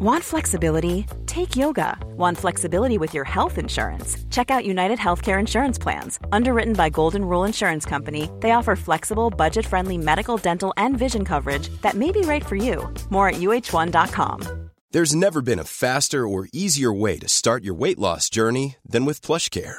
Want flexibility? Take yoga. Want flexibility with your health insurance? Check out United Healthcare Insurance Plans. Underwritten by Golden Rule Insurance Company, they offer flexible, budget friendly medical, dental, and vision coverage that may be right for you. More at uh1.com. There's never been a faster or easier way to start your weight loss journey than with PlushCare.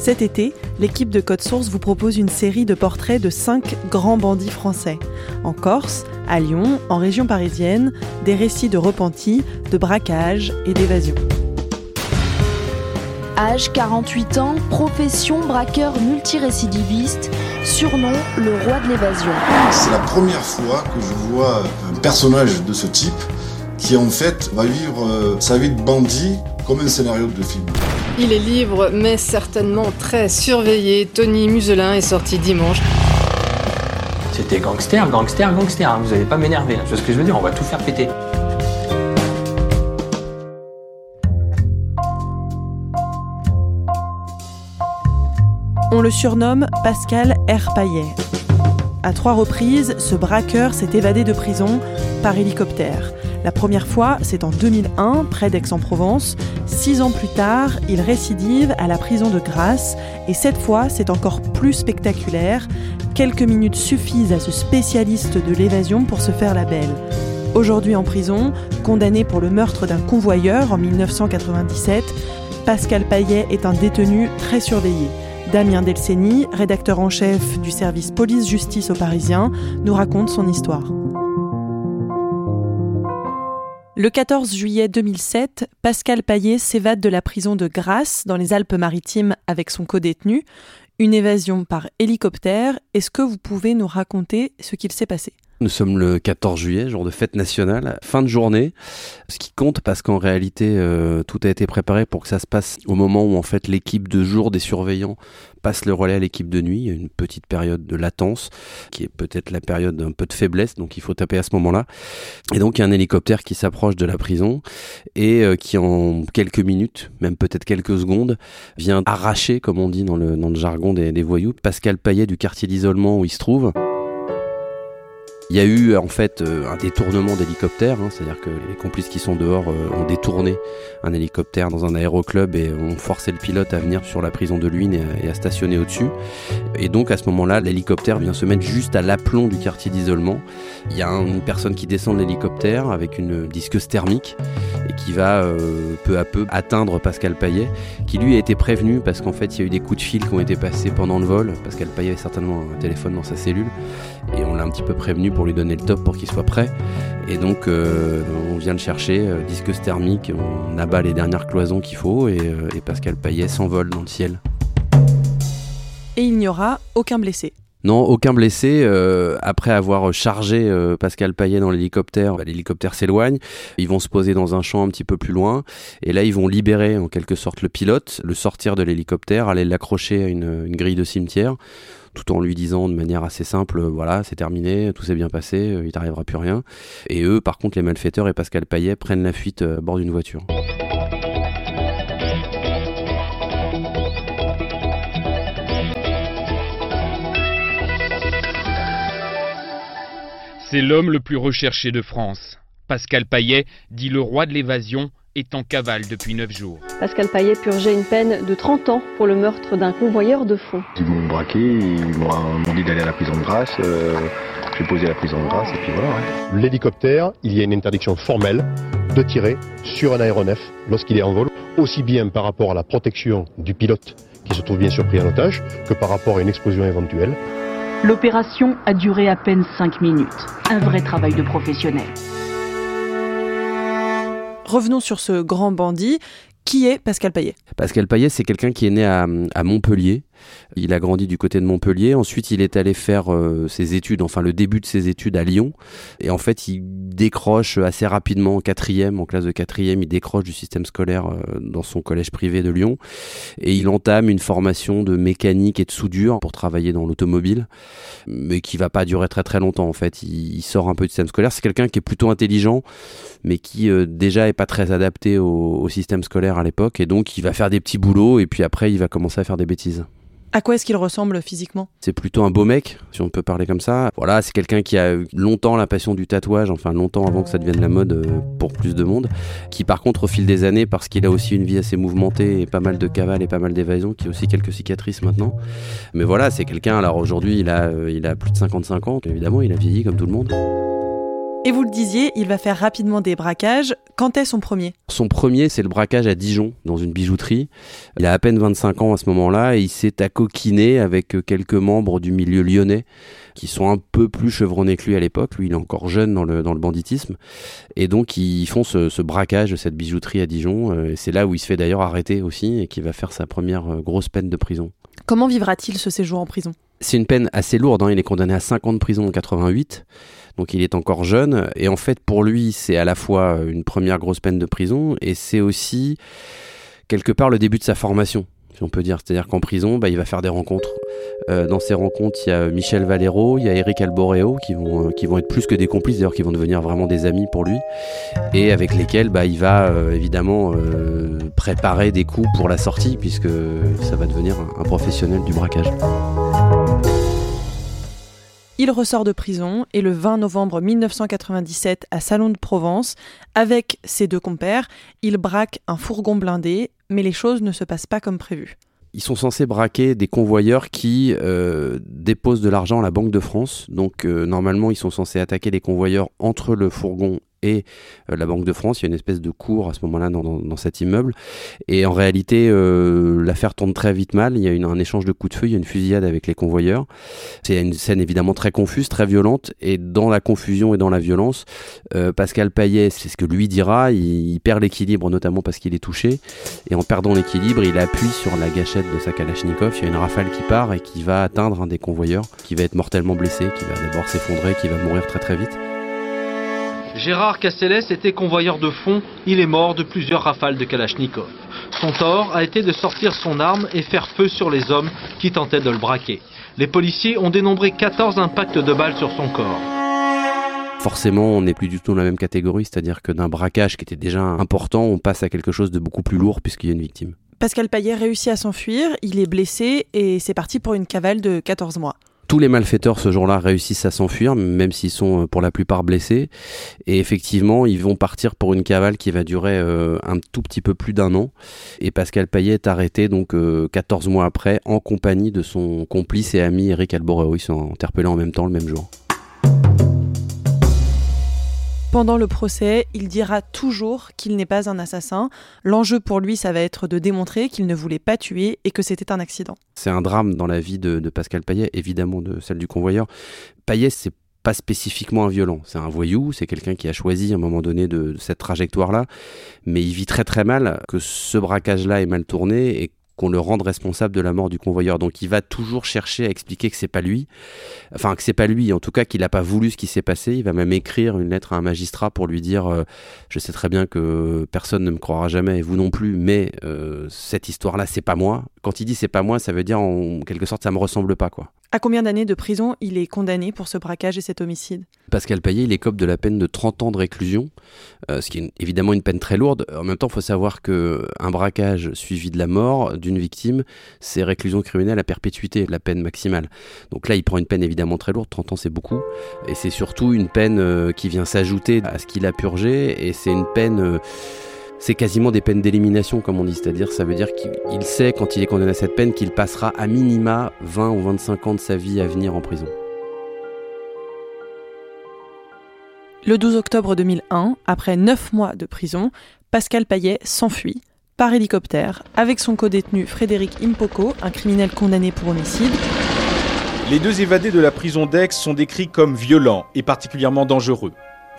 Cet été, l'équipe de Code Source vous propose une série de portraits de cinq grands bandits français. En Corse, à Lyon, en région parisienne, des récits de repentis, de braquage et d'évasion. Âge 48 ans, profession braqueur multirécidiviste, surnom le roi de l'évasion. C'est la première fois que je vois un personnage de ce type qui en fait va vivre euh, sa vie de bandit comme un scénario de film. Il est libre, mais certainement très surveillé. Tony Muselin est sorti dimanche. C'était gangster, gangster, gangster. hein. Vous allez pas m'énerver. hein. Tu vois ce que je veux dire? On va tout faire péter. On le surnomme Pascal R. Paillet. À trois reprises, ce braqueur s'est évadé de prison par hélicoptère. La première fois, c'est en 2001, près d'Aix-en-Provence. Six ans plus tard, il récidive à la prison de Grasse. Et cette fois, c'est encore plus spectaculaire. Quelques minutes suffisent à ce spécialiste de l'évasion pour se faire la belle. Aujourd'hui en prison, condamné pour le meurtre d'un convoyeur en 1997, Pascal Paillet est un détenu très surveillé. Damien Delceni, rédacteur en chef du service police-justice au Parisien, nous raconte son histoire. Le 14 juillet 2007, Pascal Paillet s'évade de la prison de Grasse dans les Alpes-Maritimes avec son codétenu. Une évasion par hélicoptère. Est-ce que vous pouvez nous raconter ce qu'il s'est passé? Nous sommes le 14 juillet, jour de fête nationale, fin de journée. Ce qui compte parce qu'en réalité, euh, tout a été préparé pour que ça se passe au moment où en fait l'équipe de jour des surveillants passe le relais à l'équipe de nuit. Il y a une petite période de latence qui est peut-être la période d'un peu de faiblesse, donc il faut taper à ce moment-là. Et donc il y a un hélicoptère qui s'approche de la prison et euh, qui en quelques minutes, même peut-être quelques secondes, vient arracher, comme on dit dans le, dans le jargon des, des voyous, Pascal Paillet du quartier d'isolement où il se trouve. Il y a eu en fait euh, un détournement d'hélicoptère, hein, c'est-à-dire que les complices qui sont dehors euh, ont détourné un hélicoptère dans un aéroclub et ont forcé le pilote à venir sur la prison de Luynes et à, stationner au-dessus. Et donc à ce moment-là, l'hélicoptère vient se mettre juste à l'aplomb du quartier d'isolement. Il y a un- une personne qui descend de l'hélicoptère avec une disqueuse thermique et qui va euh, peu à peu atteindre Pascal Paillet, qui lui a été prévenu parce qu'en fait il y a eu des coups de fil qui ont été passés pendant le vol. Pascal Paillet avait certainement un téléphone dans sa cellule et on l'a un petit peu prévenu pour lui donner le top pour qu'il soit prêt. Et donc euh, on vient le chercher, euh, disqueuse thermique, on abat les dernières cloisons qu'il faut et, euh, et Pascal Paillet s'envole dans le ciel. Et il n'y aura aucun blessé. Non, aucun blessé. Euh, après avoir chargé euh, Pascal Paillet dans l'hélicoptère, bah, l'hélicoptère s'éloigne. Ils vont se poser dans un champ un petit peu plus loin. Et là, ils vont libérer en quelque sorte le pilote, le sortir de l'hélicoptère, aller l'accrocher à une, une grille de cimetière, tout en lui disant de manière assez simple, euh, voilà, c'est terminé, tout s'est bien passé, euh, il t'arrivera plus rien. Et eux, par contre, les malfaiteurs et Pascal Paillet prennent la fuite euh, à bord d'une voiture. C'est l'homme le plus recherché de France. Pascal Paillet, dit le roi de l'évasion, est en cavale depuis 9 jours. Pascal Paillet purgeait une peine de 30 ans pour le meurtre d'un convoyeur de fonds. Ils m'ont braqué, ils m'ont m'ont dit d'aller à la prison de grâce. euh, J'ai posé à la prison de grâce et puis voilà. ouais. L'hélicoptère, il y a une interdiction formelle de tirer sur un aéronef lorsqu'il est en vol, aussi bien par rapport à la protection du pilote qui se trouve bien sûr pris en otage que par rapport à une explosion éventuelle. L'opération a duré à peine 5 minutes. Un vrai travail de professionnel. Revenons sur ce grand bandit. Qui est Pascal Paillet? Pascal Paillet, c'est quelqu'un qui est né à, à Montpellier. Il a grandi du côté de Montpellier. Ensuite, il est allé faire euh, ses études, enfin le début de ses études à Lyon. Et en fait, il décroche assez rapidement en quatrième, en classe de quatrième, il décroche du système scolaire euh, dans son collège privé de Lyon. Et il entame une formation de mécanique et de soudure pour travailler dans l'automobile, mais qui va pas durer très très longtemps en fait. Il, sort un peu du système scolaire. C'est quelqu'un qui est plutôt intelligent, mais qui euh, déjà est pas très adapté au, au système scolaire à l'époque. Et donc, il va faire des petits boulots et puis après, il va commencer à faire des bêtises. À quoi est-ce qu'il ressemble physiquement? C'est plutôt un beau mec, si on peut parler comme ça. Voilà, c'est quelqu'un qui a eu longtemps la passion du tatouage, enfin longtemps avant que ça devienne la mode euh, pour plus de monde. Qui par contre, au fil des années, parce qu'il a aussi une vie assez mouvementée et pas mal de cavales et pas mal d'évasions, qui a aussi quelques cicatrices maintenant. Mais voilà, c'est quelqu'un, alors aujourd'hui, il a, euh, il a plus de 55 ans, évidemment, il a vieilli comme tout le monde. Et vous le disiez, il va faire rapidement des braquages. Quand est son premier? Son premier, c'est le braquage à Dijon, dans une bijouterie. Il a à peine 25 ans à ce moment-là et il s'est accoquiné avec quelques membres du milieu lyonnais qui sont un peu plus chevronnés que lui à l'époque. Lui, il est encore jeune dans le, dans le banditisme. Et donc, ils font ce, braquage de cette bijouterie à Dijon. Euh, c'est là où il se fait d'ailleurs arrêter aussi et qui va faire sa première euh, grosse peine de prison. Comment vivra-t-il ce séjour en prison? C'est une peine assez lourde. Hein. Il est condamné à 5 ans de prison en 88 donc il est encore jeune. Et en fait, pour lui, c'est à la fois une première grosse peine de prison et c'est aussi quelque part le début de sa formation, si on peut dire. C'est-à-dire qu'en prison, bah, il va faire des rencontres. Euh, dans ces rencontres, il y a Michel Valero, il y a Eric Alboreo qui vont, euh, qui vont être plus que des complices, d'ailleurs qui vont devenir vraiment des amis pour lui, et avec lesquels bah, il va euh, évidemment préparer des coups pour la sortie, puisque ça va devenir un professionnel du braquage. Il ressort de prison et le 20 novembre 1997 à Salon de Provence, avec ses deux compères, il braque un fourgon blindé, mais les choses ne se passent pas comme prévu. Ils sont censés braquer des convoyeurs qui euh, déposent de l'argent à la Banque de France. Donc euh, normalement, ils sont censés attaquer les convoyeurs entre le fourgon et euh, la Banque de France. Il y a une espèce de cour à ce moment-là dans, cet immeuble. Et en réalité, euh, l'affaire tourne très vite mal. Il y a un échange de coups de feu, il y a une fusillade avec les convoyeurs. C'est une scène évidemment très confuse, très violente. Et dans la confusion et dans la violence, euh, Pascal Payet, c'est ce que lui dira, il, perd l'équilibre notamment parce qu'il est touché. Et en perdant l'équilibre, il appuie sur la gâchette de sa Kalachnikov. Il y a une rafale qui part et qui va atteindre un des convoyeurs, qui va être mortellement blessé, qui va d'abord s'effondrer, qui va mourir très très vite. Gérard Castellès était convoyeur de fond, il est mort de plusieurs rafales de Kalachnikov. Son tort a été de sortir son arme et faire feu sur les hommes qui tentaient de le braquer. Les policiers ont dénombré 14 impacts de balles sur son corps. Forcément, on n'est plus du tout dans la même catégorie, c'est-à-dire que d'un braquage qui était déjà important, on passe à quelque chose de beaucoup plus lourd puisqu'il y a une victime. Pascal Payet réussit à s'enfuir, il est blessé et c'est parti pour une cavale de 14 mois tous les malfaiteurs ce jour-là réussissent à s'enfuir, même s'ils sont euh, pour la plupart blessés. Et effectivement, ils vont partir pour une cavale qui va durer euh, un tout petit peu plus d'un an. Et Pascal Payet est arrêté donc 14 euh, mois après en compagnie de son complice et ami Eric Alboreo. Ils sont interpellés en même temps le même jour. Pendant le procès, il dira toujours qu'il n'est pas un assassin. L'enjeu pour lui, ça va être de démontrer qu'il ne voulait pas tuer et que c'était un accident. C'est un drame dans la vie de, Pascal Payet, évidemment de celle du convoyeur. Payet, c'est pas spécifiquement un violent. C'est un voyou, c'est quelqu'un qui a choisi à un moment donné de, cette trajectoire-là, mais il vit très très mal que ce braquage-là ait mal tourné et qu'on le rende responsable de la mort du convoyeur. Donc il va toujours chercher à expliquer que c'est pas lui, enfin que c'est pas lui, en tout cas qu'il n'a pas voulu ce qui s'est passé. Il va même écrire une lettre à un magistrat pour lui dire euh, je sais très bien que personne ne me croira jamais et vous non plus, mais euh, cette histoire-là c'est pas moi. Quand il dit c'est pas moi, ça veut dire en quelque sorte ça me ressemble pas quoi. À combien d'années de prison il est condamné pour ce braquage et cet homicide? Pascal Payet, il écope de la peine de 30 ans de réclusion, euh, ce qui est évidemment une peine très lourde. En même temps, il faut savoir qu'un braquage suivi de la mort d'une victime, c'est réclusion criminelle à perpétuité, la peine maximale. Donc là, il prend une peine évidemment très lourde, 30 ans c'est beaucoup, et c'est surtout une peine euh, qui vient s'ajouter à ce qu'il a purgé, et c'est une peine... Euh, c'est quasiment des peines d'élimination, comme on dit. C'est-à-dire, ça veut dire qu'il sait, quand il est condamné à cette peine, qu'il passera à minima 20 ou 25 ans de sa vie à venir en prison. Le 12 octobre 2001, après 9 mois de prison, Pascal Payet s'enfuit par hélicoptère avec son co-détenu Frédéric Impoko, un criminel condamné pour homicide. Les deux évadés de la prison d'Aix sont décrits comme violents et particulièrement dangereux.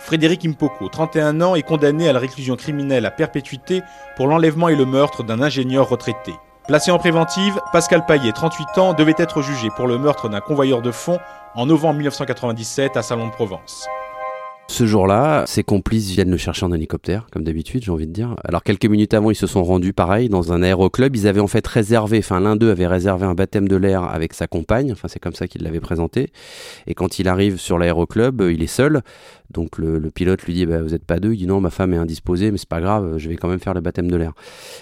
Frédéric Impoko, 31 ans, est condamné à la réclusion criminelle à perpétuité pour l'enlèvement et le meurtre d'un ingénieur retraité. Placé en préventive, Pascal Paillet, 38 ans, devait être jugé pour le meurtre d'un convoyeur de fonds en novembre 1997 à Salon de Provence. Ce jour-là, ses complices viennent le chercher en hélicoptère, comme d'habitude, j'ai envie de dire. Alors quelques minutes avant, ils se sont rendus pareil dans un aéroclub. Ils avaient en fait réservé, enfin l'un d'eux avait réservé un baptême de l'air avec sa compagne. Enfin c'est comme ça qu'il l'avait présenté. Et quand il arrive sur l'aéroclub, il est seul. Donc le, pilote lui dit bah, Vous n'êtes pas deux Il dit Non, ma femme est indisposée, mais c'est pas grave, je vais quand même faire le baptême de l'air.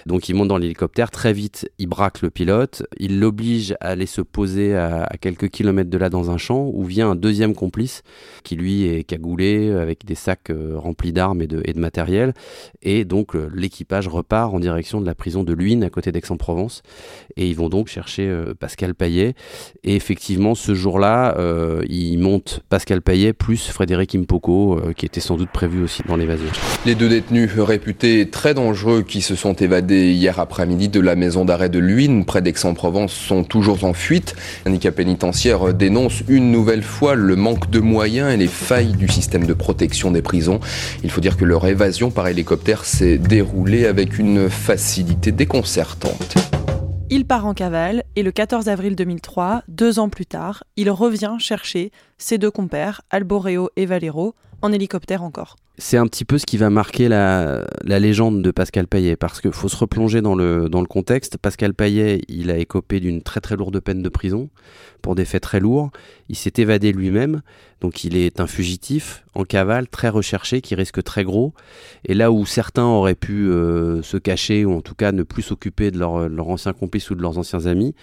Donc il monte dans l'hélicoptère. Très vite, il braque le pilote. Il l'oblige à aller se poser à, quelques kilomètres de là dans un champ où vient un deuxième complice qui lui est cagoulé avec des sacs euh, remplis d'armes et de, et de matériel. Et donc l'équipage repart en direction de la prison de Luynes à côté d'Aix-en-Provence. Et ils vont donc chercher euh, Pascal Paillet. Et effectivement, ce jour-là, euh, il monte Pascal Paillet plus Frédéric Impoko euh, qui était sans doute prévu aussi dans l'évasion. Les deux détenus réputés très dangereux qui se sont évadés hier après-midi de la maison d'arrêt de Luynes, près d'Aix-en-Provence, sont toujours en fuite. L'handicap pénitentiaire dénonce une nouvelle fois le manque de moyens et les failles du système de protection des prisons. Il faut dire que leur évasion par hélicoptère s'est déroulée avec une facilité déconcertante. Il part en cavale et le 14 avril 2003, deux ans plus tard, il revient chercher ses deux compères, Alboreo et Valero, en hélicoptère encore. C'est un petit peu ce qui va marquer la, légende de Pascal Payet, parce qu'il faut se replonger dans le, dans le contexte. Pascal Payet, il a écopé d'une très très lourde peine de prison pour des faits très lourds. Il s'est évadé lui-même, donc il est un fugitif en cavale, très recherché, qui risque très gros. Et là où certains auraient pu euh, se cacher, ou en tout cas ne plus s'occuper de leur, leur ancien complice ou de leurs anciens amis,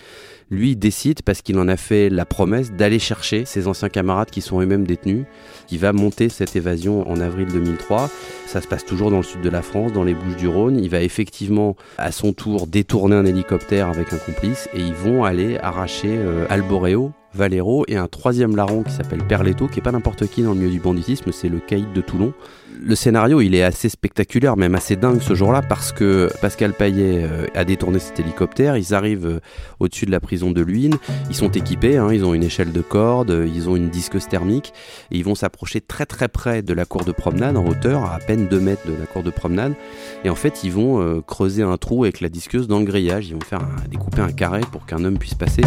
lui décide, parce qu'il en a fait la promesse, d'aller chercher ses anciens camarades qui sont eux-mêmes détenus. Il va monter cette évasion en avril 2003. Ça se passe toujours dans le sud de la France, dans les Bouches du Rhône. Il va effectivement, à son tour, détourner un hélicoptère avec un complice et ils vont aller arracher euh, Alboreo, Valero et un troisième larron qui s'appelle Perletto, qui est pas n'importe qui dans le milieu du banditisme, c'est le caïd de Toulon le scénario, il est assez spectaculaire, même assez dingue ce jour-là, parce que Pascal Paillet euh, a détourné cet hélicoptère. Ils arrivent euh, au-dessus de la prison de Luynes. Ils sont équipés, hein, ils ont une échelle de corde, ils ont une disqueuse thermique, et ils vont s'approcher très très près de la cour de promenade, en hauteur, à, peine 2 mètres de la cour de promenade. Et en fait, ils vont euh, creuser un trou avec la disqueuse dans le grillage. Ils vont faire découper un carré pour qu'un homme puisse passer.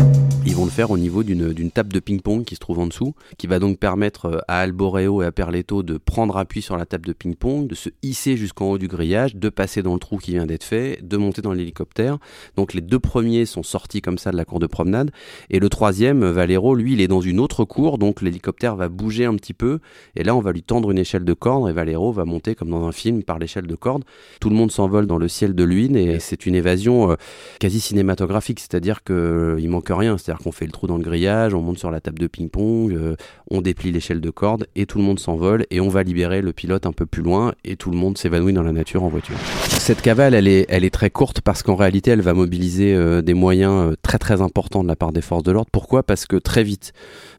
Ils vont le faire au niveau d'une table de ping-pong qui se trouve en dessous, qui va donc permettre à Alboreo et à Perletto de prendre appui sur la table de ping-pong, de se hisser jusqu'en haut du grillage, de passer dans le trou qui vient d'être fait, de monter dans l'hélicoptère. Donc les deux premiers sont sortis comme ça de la cour de promenade. Et le troisième, Valero, lui, il est dans une autre cour, donc l'hélicoptère va bouger un petit peu. Et là, on va lui tendre une échelle de corde et Valero va monter comme dans un film par l'échelle de corde. Tout le monde s'envole dans le ciel de Luynes et c'est une évasion euh, quasi cinématographique, c'est-à-dire qu'il euh, manque rien. C'est-à-dire qu'on fait le trou dans le grillage, on monte sur la table de ping-pong, euh, on déplie l'échelle de corde et tout le monde s'envole et on va libérer le pilote un peu plus loin et tout le monde s'évanouit dans la nature en voiture. Cette cavale, elle est, elle est très courte parce qu'en réalité, elle va mobiliser des moyens très très importants de la part des forces de l'ordre. Pourquoi? Parce que très vite,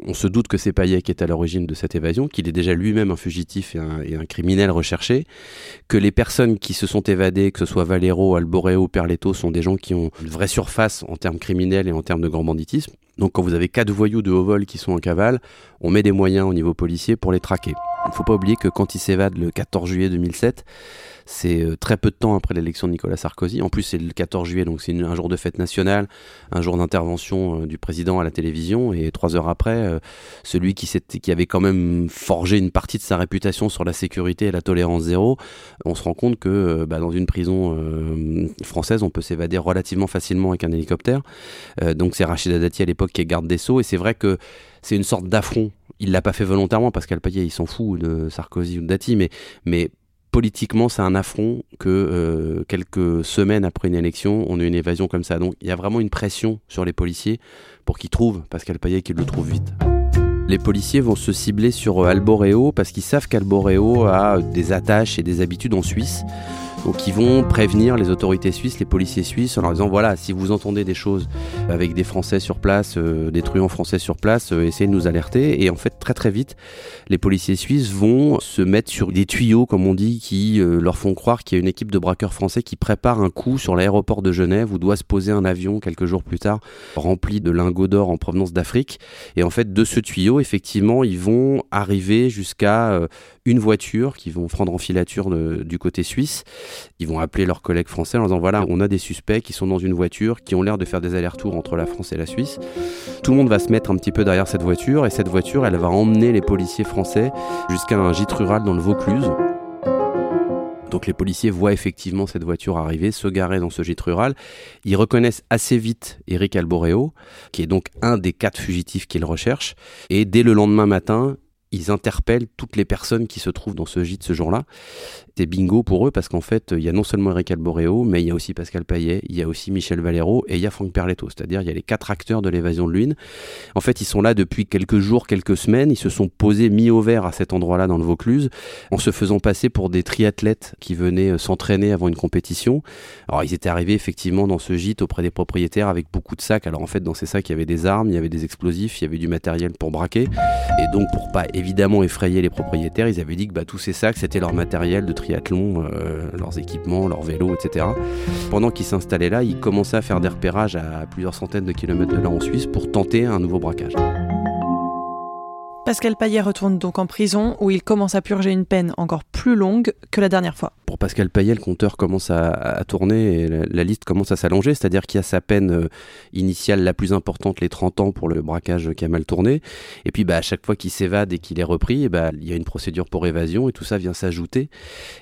on se doute que c'est Payet qui est à l'origine de cette évasion, qu'il est déjà lui-même un fugitif et un, criminel recherché, que les personnes qui se sont évadées, que ce soit Valero, Alboreo Perletto, sont des gens qui ont une vraie surface en termes criminels et en termes de grand banditisme. Donc quand vous avez quatre voyous de haut vol qui sont en cavale, on met des moyens au niveau policier pour les traquer. Il ne faut pas oublier que quand ils s'évadent le 14 juillet 2007, c'est euh, très peu de temps après l'élection de Nicolas Sarkozy. En plus, c'est le 14 juillet, donc c'est un jour de fête nationale, un jour d'intervention euh, du président à la télévision. Et trois heures après, euh, celui qui, qui avait quand même forgé une partie de sa réputation sur la sécurité et la tolérance zéro, on se rend compte que bah, dans une prison française, on peut s'évader relativement facilement avec un hélicoptère. donc c'est Rachida Dati à l'époque qui est garde des Sceaux. Et c'est vrai que c'est une sorte d'affront. Il l'a pas fait volontairement parce qu'Alpayet il s'en fout de Sarkozy ou de Dati, mais, politiquement, c'est un affront que euh, quelques semaines après une élection, on ait une évasion comme ça. Donc il y a vraiment une pression sur les policiers pour qu'ils trouvent Pascal Payet qu'ils le trouvent vite. Les policiers vont se cibler sur Alboreo parce qu'ils savent qu'Alboreo a des attaches et des habitudes en Suisse. Donc ils vont prévenir les autorités suisses, les policiers suisses, en leur disant voilà, si vous entendez des choses avec des Français sur place, euh, des truands français sur place, euh, essayez de nous alerter. Et en fait, très très vite, les policiers suisses vont se mettre sur des tuyaux, comme on dit, qui euh, leur font croire qu'il y a une équipe de braqueurs français qui prépare un coup sur l'aéroport de Genève où doit se poser un avion quelques jours plus tard rempli de lingots d'or en provenance d'Afrique. Et en fait, de ce tuyau, effectivement, ils vont arriver jusqu'à euh, une voiture qu'ils vont prendre en filature du côté suisse. Ils vont appeler leurs collègues français en disant voilà, on a des suspects qui sont dans une voiture, qui ont l'air de faire des allers-retours entre la France et la Suisse. Tout le monde va se mettre un petit peu derrière cette voiture et cette voiture, elle va emmener les policiers français jusqu'à un gîte rural dans le Vaucluse. Donc les policiers voient effectivement cette voiture arriver, se garer dans ce gîte rural. Ils reconnaissent assez vite Eric Alboréo, qui est donc un des quatre fugitifs qu'ils recherchent. Et dès le lendemain matin, ils interpellent toutes les personnes qui se trouvent dans ce gîte ce jour-là. C'est bingo pour eux parce qu'en fait, il y a non seulement Eric Alboréo, mais il y a aussi Pascal Payet, il y a aussi Michel Valero et il y a Franck Perletto. C'est-à-dire, il y a les quatre acteurs de l'évasion de l'une. En fait, ils sont là depuis quelques jours, quelques semaines. Ils se sont posés mis au vert à cet endroit-là dans le Vaucluse en se faisant passer pour des triathlètes qui venaient euh, s'entraîner avant une compétition. Alors, ils étaient arrivés effectivement dans ce gîte auprès des propriétaires avec beaucoup de sacs. Alors, en fait, dans ces sacs, il y avait des armes, il y avait des explosifs, il y avait du matériel pour braquer. Et donc, pour pas évidemment effrayer les propriétaires, ils avaient dit que bah, tous ces sacs, c'était leur matériel de triathlon, euh, leurs équipements, leurs vélos, etc. Pendant qu'ils s'installaient là, ils commençaient à faire des repérages à plusieurs centaines de kilomètres de là en Suisse pour tenter un nouveau braquage. Pascal Payet retourne donc en prison où il commence à purger une peine encore plus longue que la dernière fois. Pour Pascal Payet, le compteur commence à, tourner et la, liste commence à s'allonger, c'est-à-dire qu'il y a sa peine euh, initiale la plus importante, les 30 ans pour le braquage qui a mal tourné. Et puis bah, à chaque fois qu'il s'évade et qu'il est repris, bah, il y a une procédure pour évasion et tout ça vient s'ajouter.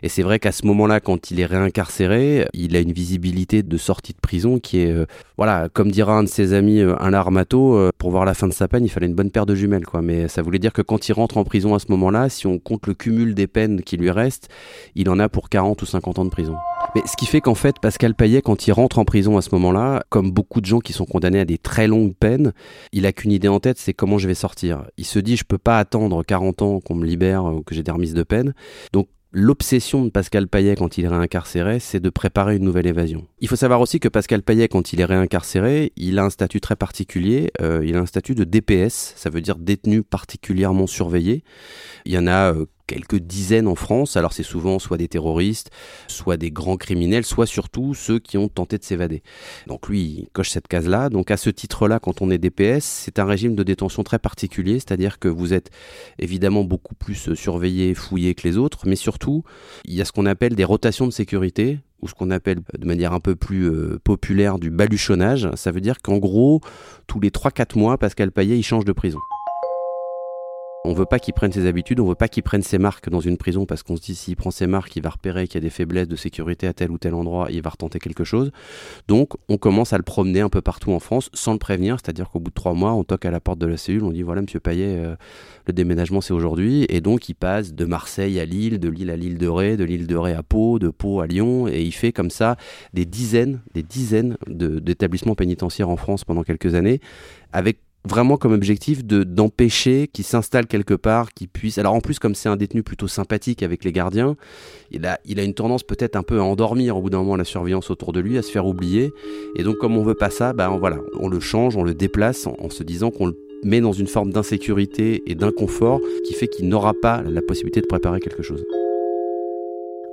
Et c'est vrai qu'à ce moment-là, quand il est réincarcéré, il a une visibilité de sortie de prison qui est, euh, voilà, comme dira un de ses amis, euh, un larmato, pour voir la fin de sa peine, il fallait une bonne paire de jumelles. Quoi. Mais ça voulait dire que quand il rentre en prison à ce moment-là, si on compte le cumul des peines qui lui restent, il en a pour 40 ou 50 ans de prison. Mais ce qui fait qu'en fait, Pascal Payet, quand il rentre en prison à ce moment-là, comme beaucoup de gens qui sont condamnés à des très longues peines, il a qu'une idée en tête, c'est comment je vais sortir. Il se dit, je peux pas attendre 40 ans qu'on me libère ou que j'ai des remises de peine. Donc L'obsession de Pascal Payet quand il est réincarcéré, c'est de préparer une nouvelle évasion. Il faut savoir aussi que Pascal Payet, quand il est réincarcéré, il a un statut très particulier. Euh, il a un statut de DPS, ça veut dire détenu particulièrement surveillé. Il y en a euh, quelques dizaines en France. Alors c'est souvent soit des terroristes, soit des grands criminels, soit surtout ceux qui ont tenté de s'évader. Donc lui, il coche cette case-là. Donc à ce titre-là, quand on est DPS, c'est un régime de détention très particulier, c'est-à-dire que vous êtes évidemment beaucoup plus surveillé, fouillé que les autres, mais surtout, il y a ce qu'on appelle des rotations de sécurité ou ce qu'on appelle de manière un peu plus euh, populaire du baluchonnage. Ça veut dire qu'en gros, tous les 3-4 mois, Pascal Payet, il change de prison. On veut pas qu'il prenne ses habitudes, on veut pas qu'il prenne ses marques dans une prison parce qu'on se dit s'il prend ses marques, il va repérer qu'il y a des faiblesses de sécurité à tel ou tel endroit et il va retenter quelque chose. Donc on commence à le promener un peu partout en France sans le prévenir, c'est-à-dire qu'au bout de trois mois, on toque à la porte de la cellule, on dit voilà Monsieur Payet, euh, le déménagement c'est aujourd'hui. Et donc il passe de Marseille à Lille, de Lille à l'île de Ré, de l'île de Ré à Pau, de Pau à Lyon. Et il fait comme ça des dizaines, des dizaines d'établissements pénitentiaires en France pendant quelques années avec vraiment comme objectif de d'empêcher qu'il s'installe quelque part, qu'il puisse. Alors en plus, comme c'est un détenu plutôt sympathique avec les gardiens, il a, il a une tendance peut-être un peu à endormir au bout d'un moment la surveillance autour de lui, à se faire oublier. Et donc comme on veut pas ça, bah voilà, on le change, on le déplace en, se disant qu'on le met dans une forme d'insécurité et d'inconfort qui fait qu'il n'aura pas la possibilité de préparer quelque chose.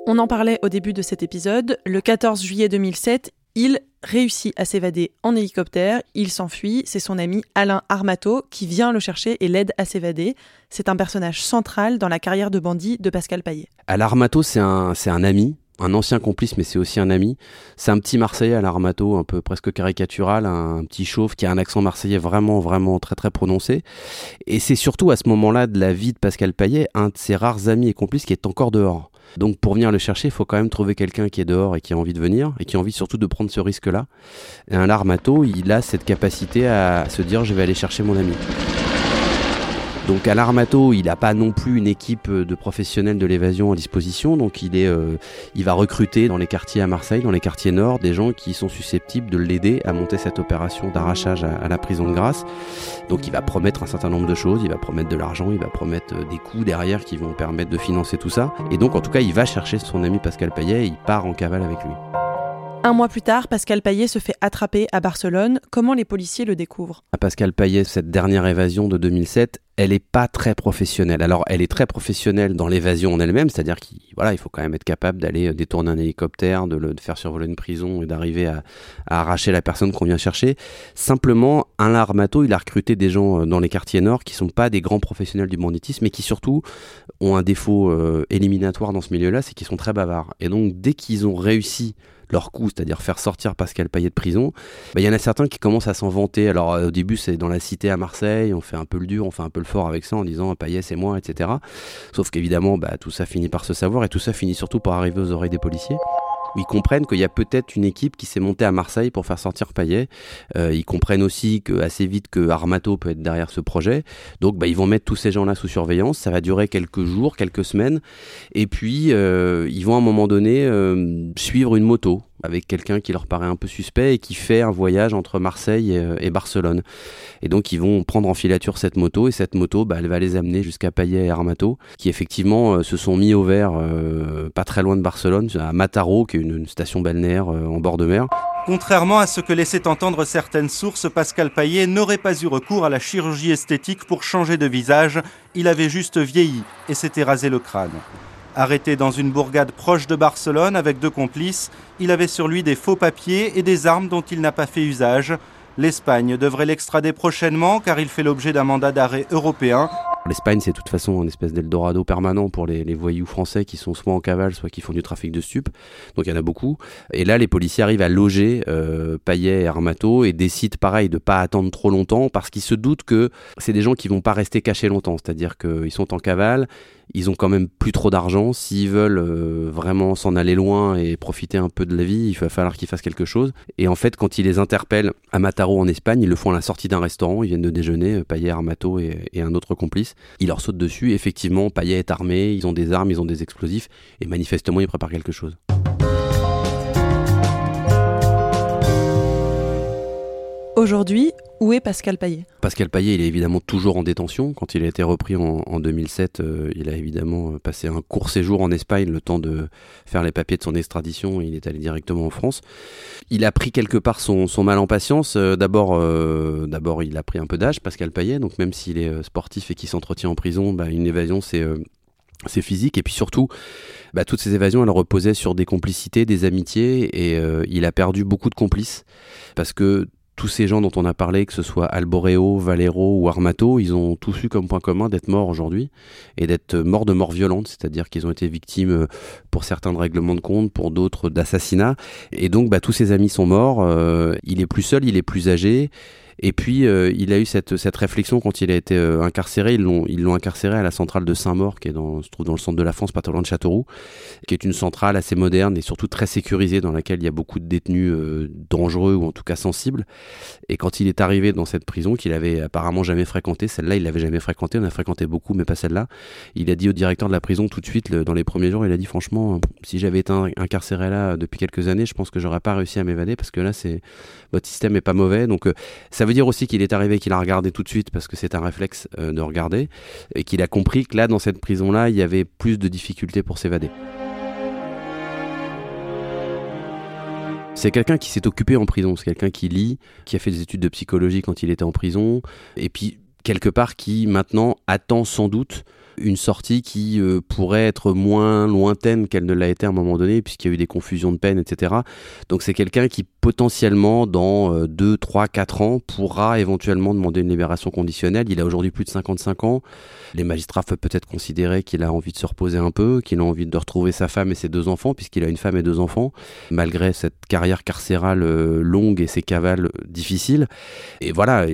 On en parlait au début de cet épisode. Le 14 juillet 2007, il réussit à s'évader en hélicoptère, il s'enfuit, c'est son ami Alain Armato qui vient le chercher et l'aide à s'évader. C'est un personnage central dans la carrière de bandit de Pascal Payet. Alain Armato, c'est un, un ami, un ancien complice, mais c'est aussi un ami. C'est un petit Marseillais à l'armato, un peu presque caricatural, un petit chauve qui a un accent marseillais vraiment, vraiment très, très prononcé. Et c'est surtout à ce moment-là de la vie de Pascal Payet, un de ses rares amis et complices qui est encore dehors. Donc pour venir le chercher, il faut quand même trouver quelqu'un qui est dehors et qui a envie de venir et qui a envie surtout de prendre ce risque-là. Et un larmato, il a cette capacité à se dire je vais aller chercher mon ami. Donc à l'Armato, il n'a pas non plus une équipe de professionnels de l'évasion à disposition, donc il, est, euh, il va recruter dans les quartiers à Marseille, dans les quartiers nord, des gens qui sont susceptibles de l'aider à monter cette opération d'arrachage à, la prison de grâce. Donc il va promettre un certain nombre de choses, il va promettre de l'argent, il va promettre euh, des coûts derrière qui vont permettre de financer tout ça. Et donc en tout cas, il va chercher son ami Pascal Payet et il part en cavale avec lui. Un mois plus tard, Pascal Payet se fait attraper à Barcelone. Comment les policiers le découvrent? Pascal Payet, cette dernière évasion de 2007, elle est pas très professionnelle. Alors, elle est très professionnelle dans l'évasion en elle-même, c'est-à-dire qu'il faut quand même être capable d'aller détourner un hélicoptère, de, le, faire survoler une prison et d'arriver à, arracher la personne qu'on vient chercher. Simplement, Alain Armato, il a recruté des gens dans les quartiers nord qui sont pas des grands professionnels du banditisme, mais qui surtout ont un défaut euh, éliminatoire dans ce milieu-là, c'est qu'ils sont très bavards. Et donc, dès qu'ils ont réussi leur coup, c'est-à-dire faire sortir Pascal Payet de prison, bah, il y en a certains qui commencent à s'en vanter. Alors euh, au début c'est dans la cité à Marseille, on fait un peu le dur, on fait un peu le fort avec ça en disant Payet c'est moi, etc. Sauf qu'évidemment bah, tout ça finit par se savoir et tout ça finit surtout par arriver aux oreilles des policiers ils comprennent qu'il y a peut-être une équipe qui s'est montée à Marseille pour faire sortir Payet. Euh, ils comprennent aussi que assez vite que Armato peut être derrière ce projet. Donc, bah, ils vont mettre tous ces gens-là sous surveillance. Ça va durer quelques jours, quelques semaines, et puis euh, ils vont à un moment donné euh, suivre une moto avec quelqu'un qui leur paraît un peu suspect et qui fait un voyage entre Marseille et, et, Barcelone. Et donc ils vont prendre en filature cette moto et cette moto, bah, elle va les amener jusqu'à Payet et Armato, qui effectivement euh, se sont mis au vert euh, pas très loin de Barcelone, à Mataro, qui est une, station balnéaire euh, en bord de mer. Contrairement à ce que laissaient entendre certaines sources, Pascal Payet n'aurait pas eu recours à la chirurgie esthétique pour changer de visage. Il avait juste vieilli et s'était rasé le crâne. Arrêté dans une bourgade proche de Barcelone avec deux complices, il avait sur lui des faux papiers et des armes dont il n'a pas fait usage. L'Espagne devrait l'extrader prochainement car il fait l'objet d'un mandat d'arrêt européen. L'Espagne, c'est de toute façon une espèce d'Eldorado permanent pour les, les, voyous français qui sont soit en cavale, soit qui font du trafic de stupes. Donc il y en a beaucoup. Et là, les policiers arrivent à loger euh, Payet et Armato et décident, pareil, de pas attendre trop longtemps parce qu'ils se doutent que c'est des gens qui vont pas rester cachés longtemps. C'est-à-dire qu'ils sont en cavale, ils ont quand même plus trop d'argent. S'ils veulent euh, vraiment s'en aller loin et profiter un peu de la vie, il va falloir qu'ils fassent quelque chose. Et en fait, quand ils les interpellent à Mataro en Espagne, ils le font à la sortie d'un restaurant. Ils viennent de déjeuner, Payet, Armato et, et un autre complice. Ils leur sautent dessus. Effectivement, Payet est armé, ils ont des armes, ils ont des explosifs. Et manifestement, ils préparent quelque chose. Aujourd'hui, où est Pascal Payet Pascal Payet, il est évidemment toujours en détention. Quand il a été repris en, en 2007, euh, il a évidemment passé un court séjour en Espagne, le temps de faire les papiers de son extradition. Il est allé directement en France. Il a pris quelque part son, mal en patience. Euh, d'abord, euh, il a pris un peu d'âge, Pascal Payet. Donc même s'il est sportif et qu'il s'entretient en prison, bah, une évasion, c'est c'est physique et puis surtout bah, toutes ces évasions elles reposaient sur des complicités des amitiés et euh, il a perdu beaucoup de complices parce que tous ces gens dont on a parlé, que ce soit Alboreo, Valero ou Armato, ils ont tous eu comme point commun d'être morts aujourd'hui et d'être morts de mort violente, c'est-à-dire qu'ils ont été victimes pour certains de règlements de compte, pour d'autres d'assassinats. Et donc bah, tous ses amis sont morts, euh, il est plus seul, il est plus âgé. Et puis, euh, il a eu cette, cette réflexion quand il a été euh, incarcéré. Ils l'ont, ils l'ont incarcéré à la centrale de Saint-Maur, qui se trouve dans le centre de la France, pas trop loin de Châteauroux, qui est une centrale assez moderne et surtout très sécurisée, dans laquelle il y a beaucoup de détenus euh, dangereux ou en tout cas sensibles. Et quand il est arrivé dans cette prison, qu'il avait apparemment jamais fréquentée, celle-là, il l'avait jamais fréquentée, on a fréquenté beaucoup, mais pas celle-là, il a dit au directeur de la prison tout de suite, dans les premiers jours, il a dit franchement, si j'avais été incarcéré là depuis quelques années, je pense que j'aurais pas réussi à m'évader, parce que là, c'est votre système est pas mauvais. Donc, ça veut dire aussi qu'il est arrivé, qu'il a regardé tout de suite parce que c'est un réflexe euh, de regarder et qu'il a compris que là, dans cette prison-là, il y avait plus de difficultés pour s'évader. C'est quelqu'un qui s'est occupé en prison, c'est quelqu'un qui lit, qui a fait des études de psychologie quand il était en prison, et puis quelque part qui maintenant attend sans doute une sortie qui euh, pourrait être moins lointaine qu'elle ne l'a été à un moment donné, puisqu'il y a eu des confusions de peine, etc. Donc c'est quelqu'un qui potentiellement, dans 2, 3, 4 ans, pourra éventuellement demander une libération conditionnelle. Il a aujourd'hui plus de 55 ans. Les magistrats peuvent peut-être considérer qu'il a envie de se reposer un peu, qu'il a envie de retrouver sa femme et ses deux enfants, puisqu'il a une femme et deux enfants, malgré cette carrière carcérale euh, longue et ses cavales difficiles. Et voilà,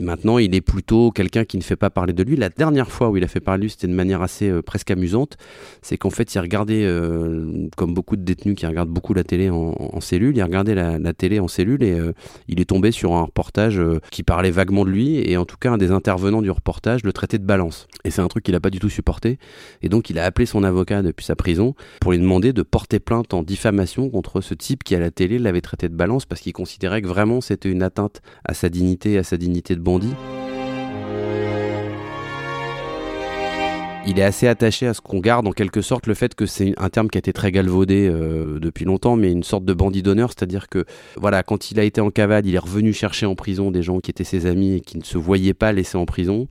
maintenant, il est plutôt quelqu'un qui ne fait pas parler de lui. La dernière fois où il a fait parler de lui, c'était de manière assez euh, presque amusante. C'est qu'en fait, il regardait, euh, comme beaucoup de détenus qui regardent beaucoup la télé en, cellule, il regardait la, la, télé en cellule et euh, il est tombé sur un reportage euh, qui parlait vaguement de lui et en tout cas un des intervenants du reportage le traitait de balance. Et c'est un truc qu'il n'a pas du tout supporté. Et donc il a appelé son avocat depuis sa prison pour lui demander de porter plainte en diffamation contre ce type qui à la télé l'avait traité de balance parce qu'il considérait que vraiment c'était une atteinte à sa dignité, à sa dignité de bandit. Il est assez attaché à ce qu'on garde en quelque sorte le fait que c'est un terme qui a été très galvaudé euh, depuis longtemps, mais une sorte de bandit d'honneur, c'est-à-dire que voilà, quand il a été en cavale, il est revenu chercher en prison des gens qui étaient ses amis et qui ne se voyaient pas laissés en prison.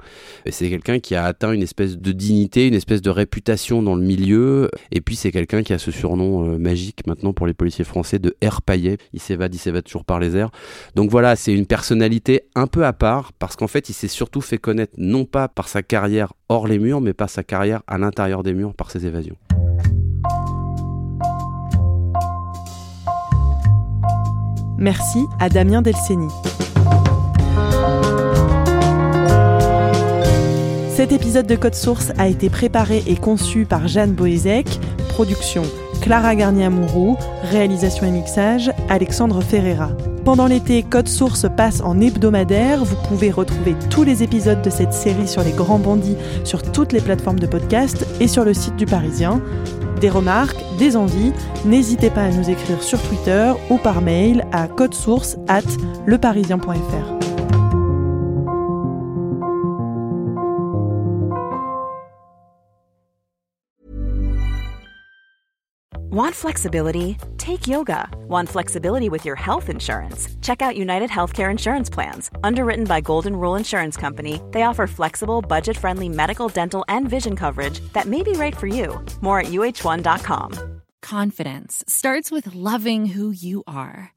C'est quelqu'un qui a atteint une espèce de dignité, une espèce de réputation dans le milieu, et puis c'est quelqu'un qui a ce surnom euh, magique maintenant pour les policiers français de R. Paillet. Il s'évade, il s'évade toujours par les airs. Donc voilà, c'est une personnalité un peu à part parce qu'en fait, il s'est surtout fait connaître non pas par sa carrière hors les murs, mais par sa carrière à l'intérieur des murs par ses évasions. Merci à Damien Delceni. Cet épisode de Code Source a été préparé et conçu par Jeanne Boézek, production Clara Garnier-Amouroux, réalisation et mixage Alexandre Ferreira. Pendant l'été, Code Source passe en hebdomadaire. Vous pouvez retrouver tous les épisodes de cette série sur les grands bandits sur toutes les plateformes de podcast et sur le site du Parisien. Des remarques, des envies, n'hésitez pas à nous écrire sur Twitter ou par mail à codesource at leparisien.fr. Want flexibility? Take yoga. Want flexibility with your health insurance? Check out United Healthcare Insurance Plans. Underwritten by Golden Rule Insurance Company, they offer flexible, budget friendly medical, dental, and vision coverage that may be right for you. More at uh1.com. Confidence starts with loving who you are.